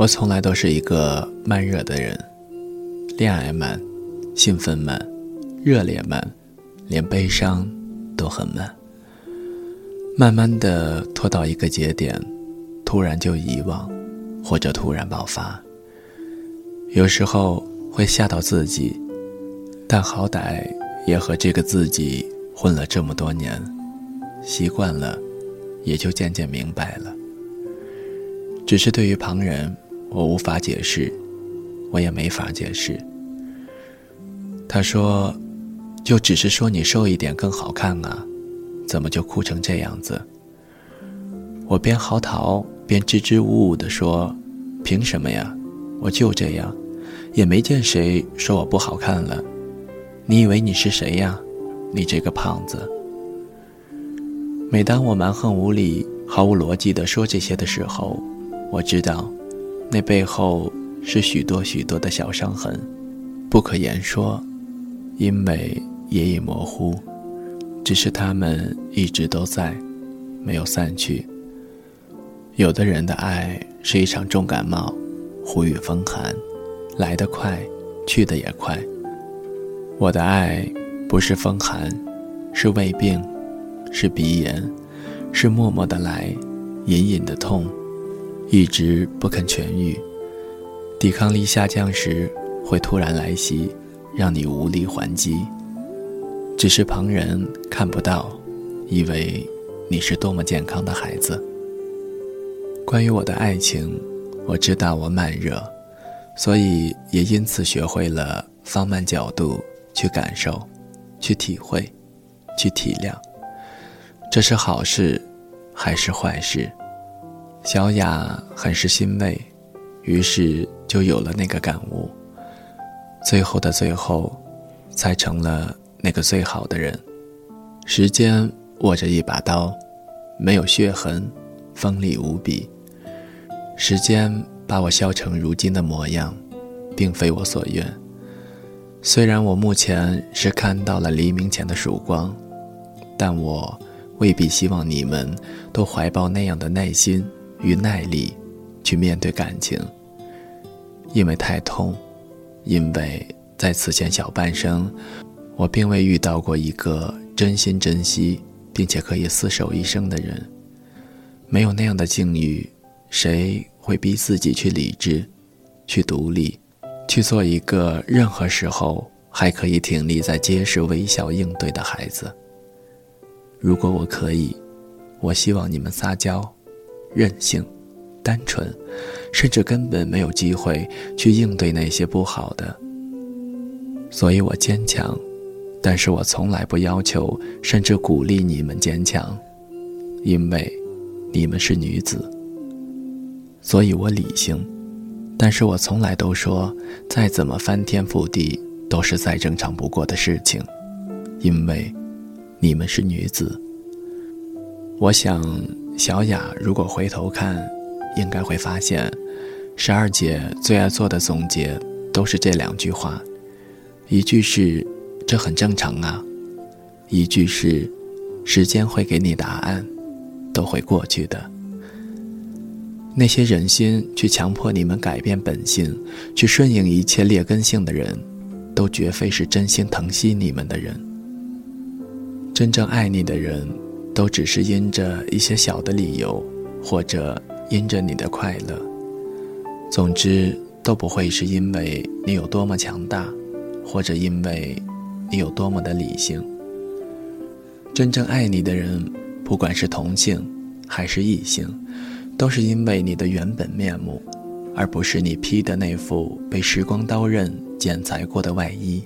我从来都是一个慢热的人，恋爱慢，兴奋慢，热烈慢，连悲伤都很慢。慢慢的拖到一个节点，突然就遗忘，或者突然爆发。有时候会吓到自己，但好歹也和这个自己混了这么多年，习惯了，也就渐渐明白了。只是对于旁人，我无法解释，我也没法解释。他说：“就只是说你瘦一点更好看啊，怎么就哭成这样子？”我边嚎啕边支支吾吾地说：“凭什么呀？我就这样，也没见谁说我不好看了。你以为你是谁呀？你这个胖子！”每当我蛮横无理、毫无逻辑地说这些的时候，我知道，那背后是许多许多的小伤痕，不可言说，因为也已模糊，只是他们一直都在，没有散去。有的人的爱是一场重感冒，忽雨风寒，来得快，去得也快。我的爱不是风寒，是胃病，是鼻炎，是默默的来，隐隐的痛。一直不肯痊愈，抵抗力下降时会突然来袭，让你无力还击。只是旁人看不到，以为你是多么健康的孩子。关于我的爱情，我知道我慢热，所以也因此学会了放慢角度去感受，去体会，去体谅。这是好事，还是坏事？小雅很是欣慰，于是就有了那个感悟。最后的最后，才成了那个最好的人。时间握着一把刀，没有血痕，锋利无比。时间把我削成如今的模样，并非我所愿。虽然我目前是看到了黎明前的曙光，但我未必希望你们都怀抱那样的耐心。与耐力，去面对感情。因为太痛，因为在此前小半生，我并未遇到过一个真心珍惜并且可以厮守一生的人。没有那样的境遇，谁会逼自己去理智，去独立，去做一个任何时候还可以挺立在街市微笑应对的孩子？如果我可以，我希望你们撒娇。任性、单纯，甚至根本没有机会去应对那些不好的。所以我坚强，但是我从来不要求，甚至鼓励你们坚强，因为你们是女子。所以我理性，但是我从来都说，再怎么翻天覆地，都是再正常不过的事情，因为你们是女子。我想。小雅如果回头看，应该会发现，十二姐最爱做的总结都是这两句话：一句是“这很正常啊”，一句是“时间会给你答案，都会过去的”。那些忍心去强迫你们改变本性，去顺应一切劣根性的人，都绝非是真心疼惜你们的人。真正爱你的人。都只是因着一些小的理由，或者因着你的快乐，总之都不会是因为你有多么强大，或者因为你有多么的理性。真正爱你的人，不管是同性还是异性，都是因为你的原本面目，而不是你披的那副被时光刀刃剪裁过的外衣。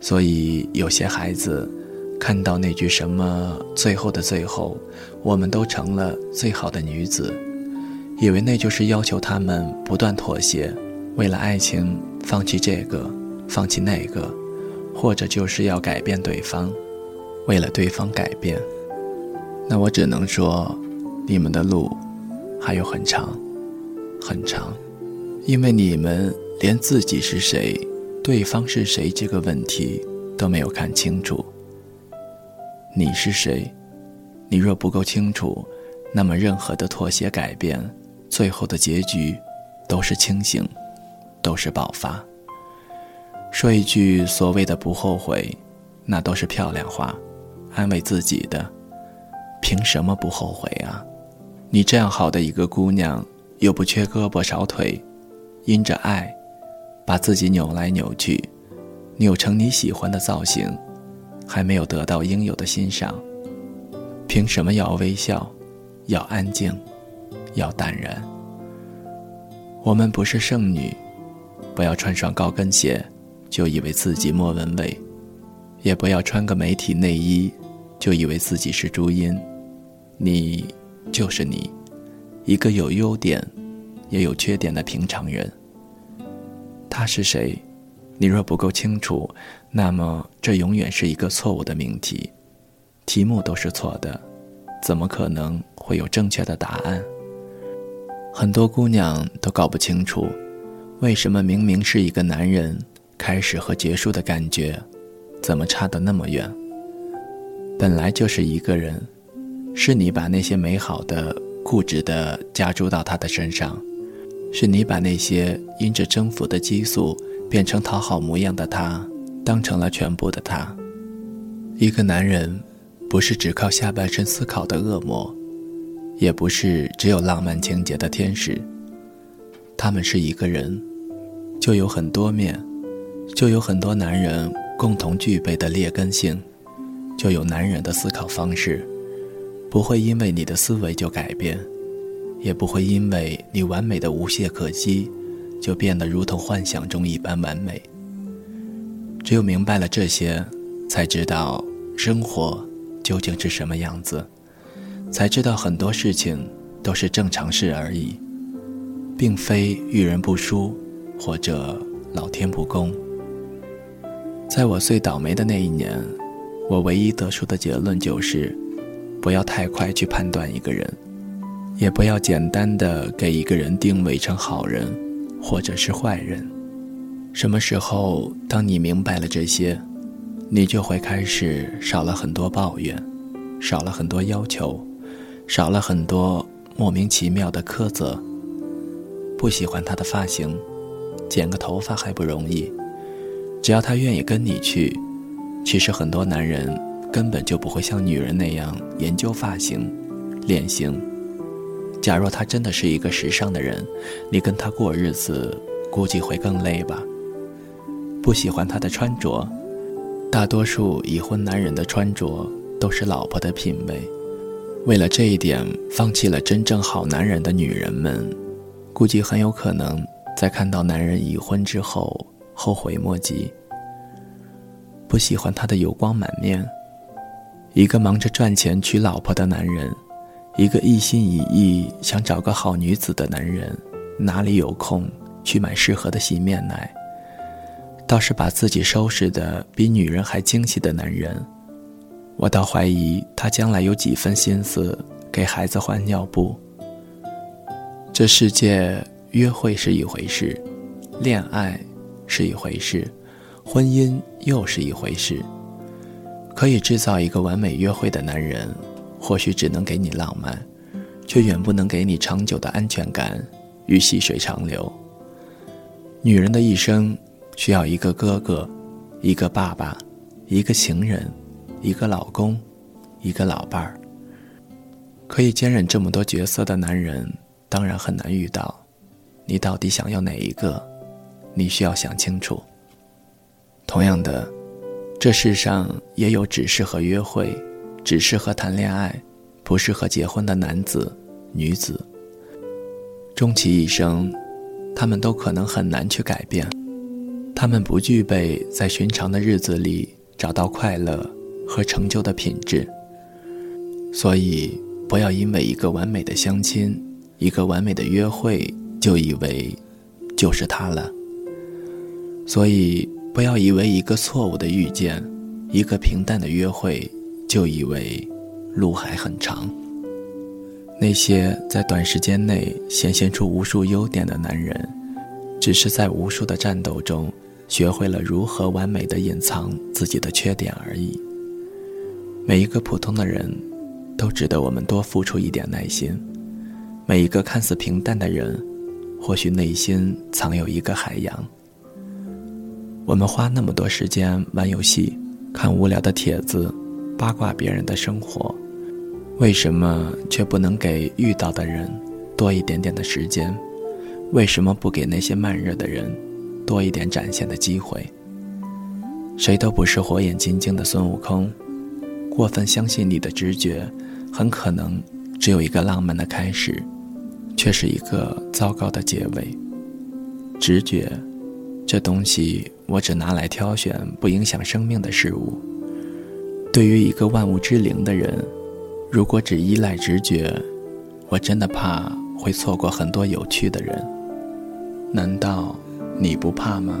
所以有些孩子。看到那句什么“最后的最后，我们都成了最好的女子”，以为那就是要求他们不断妥协，为了爱情放弃这个，放弃那个，或者就是要改变对方，为了对方改变。那我只能说，你们的路还有很长，很长，因为你们连自己是谁，对方是谁这个问题都没有看清楚。你是谁？你若不够清楚，那么任何的妥协改变，最后的结局都是清醒，都是爆发。说一句所谓的不后悔，那都是漂亮话，安慰自己的。凭什么不后悔啊？你这样好的一个姑娘，又不缺胳膊少腿，因着爱，把自己扭来扭去，扭成你喜欢的造型，还没有得到应有的欣赏。凭什么要微笑，要安静，要淡然？我们不是圣女，不要穿上高跟鞋就以为自己莫文蔚，也不要穿个美体内衣就以为自己是朱茵。你。就是你，一个有优点，也有缺点的平常人。他是谁？你若不够清楚，那么这永远是一个错误的命题，题目都是错的，怎么可能会有正确的答案？很多姑娘都搞不清楚，为什么明明是一个男人，开始和结束的感觉，怎么差得那么远？本来就是一个人。是你把那些美好的、固执的加诸到他的身上，是你把那些因着征服的激素变成讨好模样的他，当成了全部的他。一个男人，不是只靠下半身思考的恶魔，也不是只有浪漫情节的天使。他们是一个人，就有很多面，就有很多男人共同具备的劣根性，就有男人的思考方式。不会因为你的思维就改变，也不会因为你完美的无懈可击，就变得如同幻想中一般完美。只有明白了这些，才知道生活究竟是什么样子，才知道很多事情都是正常事而已，并非遇人不淑，或者老天不公。在我最倒霉的那一年，我唯一得出的结论就是。不要太快去判断一个人，也不要简单的给一个人定位成好人，或者是坏人。什么时候，当你明白了这些，你就会开始少了很多抱怨，少了很多要求，少了很多莫名其妙的苛责。不喜欢他的发型，剪个头发还不容易，只要他愿意跟你去。其实很多男人。根本就不会像女人那样研究发型、脸型。假若他真的是一个时尚的人，你跟他过日子估计会更累吧。不喜欢他的穿着，大多数已婚男人的穿着都是老婆的品味。为了这一点放弃了真正好男人的女人们，估计很有可能在看到男人已婚之后后悔莫及。不喜欢他的油光满面。一个忙着赚钱娶老婆的男人，一个一心一意想找个好女子的男人，哪里有空去买适合的洗面奶？倒是把自己收拾的比女人还精细的男人，我倒怀疑他将来有几分心思给孩子换尿布。这世界，约会是一回事，恋爱是一回事，婚姻又是一回事。可以制造一个完美约会的男人，或许只能给你浪漫，却远不能给你长久的安全感与细水长流。女人的一生需要一个哥哥，一个爸爸，一个情人，一个老公，一个老伴儿。可以兼任这么多角色的男人，当然很难遇到。你到底想要哪一个？你需要想清楚。同样的。这世上也有只适合约会、只适合谈恋爱、不适合结婚的男子、女子。终其一生，他们都可能很难去改变。他们不具备在寻常的日子里找到快乐和成就的品质。所以，不要因为一个完美的相亲、一个完美的约会，就以为就是他了。所以。不要以为一个错误的遇见，一个平淡的约会，就以为路还很长。那些在短时间内显现出无数优点的男人，只是在无数的战斗中，学会了如何完美的隐藏自己的缺点而已。每一个普通的人，都值得我们多付出一点耐心，每一个看似平淡的人，或许内心藏有一个海洋。我们花那么多时间玩游戏、看无聊的帖子、八卦别人的生活，为什么却不能给遇到的人多一点点的时间？为什么不给那些慢热的人多一点展现的机会？谁都不是火眼金睛的孙悟空，过分相信你的直觉，很可能只有一个浪漫的开始，却是一个糟糕的结尾。直觉。这东西我只拿来挑选不影响生命的事物。对于一个万物之灵的人，如果只依赖直觉，我真的怕会错过很多有趣的人。难道你不怕吗？